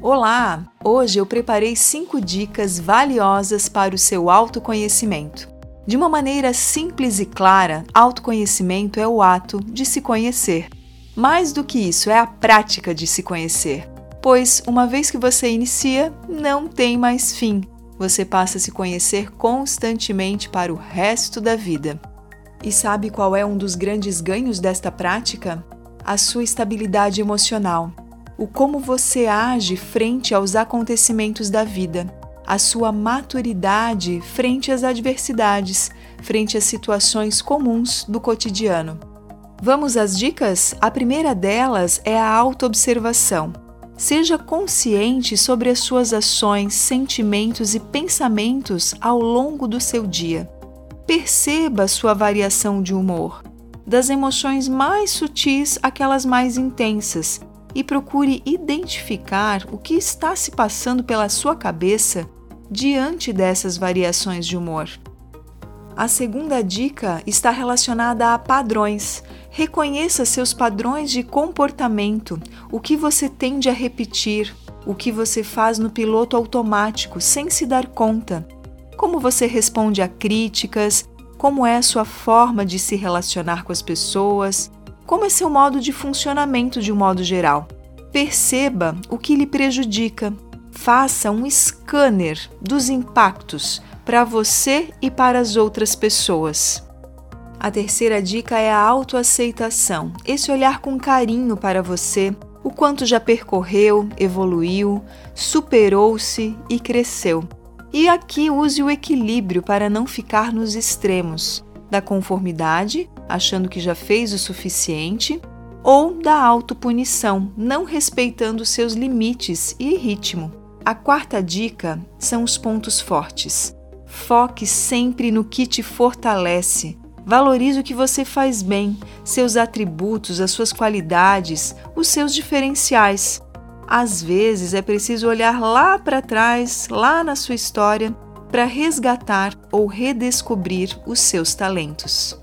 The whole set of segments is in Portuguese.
Olá! Hoje eu preparei cinco dicas valiosas para o seu autoconhecimento. De uma maneira simples e clara, autoconhecimento é o ato de se conhecer. Mais do que isso, é a prática de se conhecer. Pois, uma vez que você inicia, não tem mais fim. Você passa a se conhecer constantemente para o resto da vida. E sabe qual é um dos grandes ganhos desta prática? A sua estabilidade emocional o como você age frente aos acontecimentos da vida, a sua maturidade frente às adversidades, frente às situações comuns do cotidiano. Vamos às dicas? A primeira delas é a autoobservação. Seja consciente sobre as suas ações, sentimentos e pensamentos ao longo do seu dia. Perceba sua variação de humor, das emoções mais sutis àquelas mais intensas, e procure identificar o que está se passando pela sua cabeça diante dessas variações de humor. A segunda dica está relacionada a padrões. Reconheça seus padrões de comportamento, o que você tende a repetir, o que você faz no piloto automático sem se dar conta, como você responde a críticas, como é a sua forma de se relacionar com as pessoas, como é seu modo de funcionamento de um modo geral. Perceba o que lhe prejudica. Faça um scanner dos impactos para você e para as outras pessoas. A terceira dica é a autoaceitação, esse olhar com carinho para você, o quanto já percorreu, evoluiu, superou-se e cresceu. E aqui use o equilíbrio para não ficar nos extremos da conformidade, achando que já fez o suficiente, ou da autopunição, não respeitando seus limites e ritmo. A quarta dica são os pontos fortes. Foque sempre no que te fortalece. Valorize o que você faz bem, seus atributos, as suas qualidades, os seus diferenciais. Às vezes é preciso olhar lá para trás, lá na sua história, para resgatar ou redescobrir os seus talentos.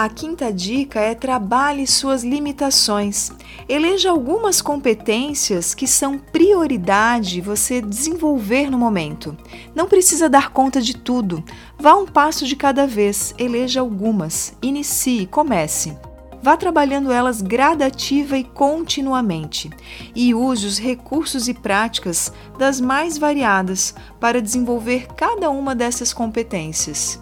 A quinta dica é trabalhe suas limitações. Eleja algumas competências que são prioridade você desenvolver no momento. Não precisa dar conta de tudo. Vá um passo de cada vez. Eleja algumas. Inicie, comece. Vá trabalhando elas gradativa e continuamente e use os recursos e práticas das mais variadas para desenvolver cada uma dessas competências.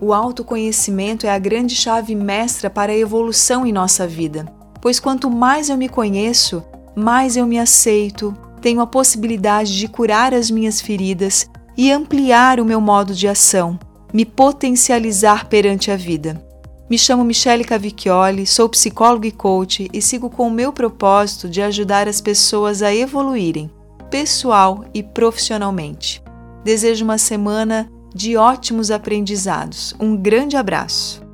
O autoconhecimento é a grande chave mestra para a evolução em nossa vida, pois quanto mais eu me conheço, mais eu me aceito, tenho a possibilidade de curar as minhas feridas e ampliar o meu modo de ação, me potencializar perante a vida. Me chamo Michele Cavicchioli, sou psicóloga e coach e sigo com o meu propósito de ajudar as pessoas a evoluírem, pessoal e profissionalmente. Desejo uma semana de ótimos aprendizados. Um grande abraço!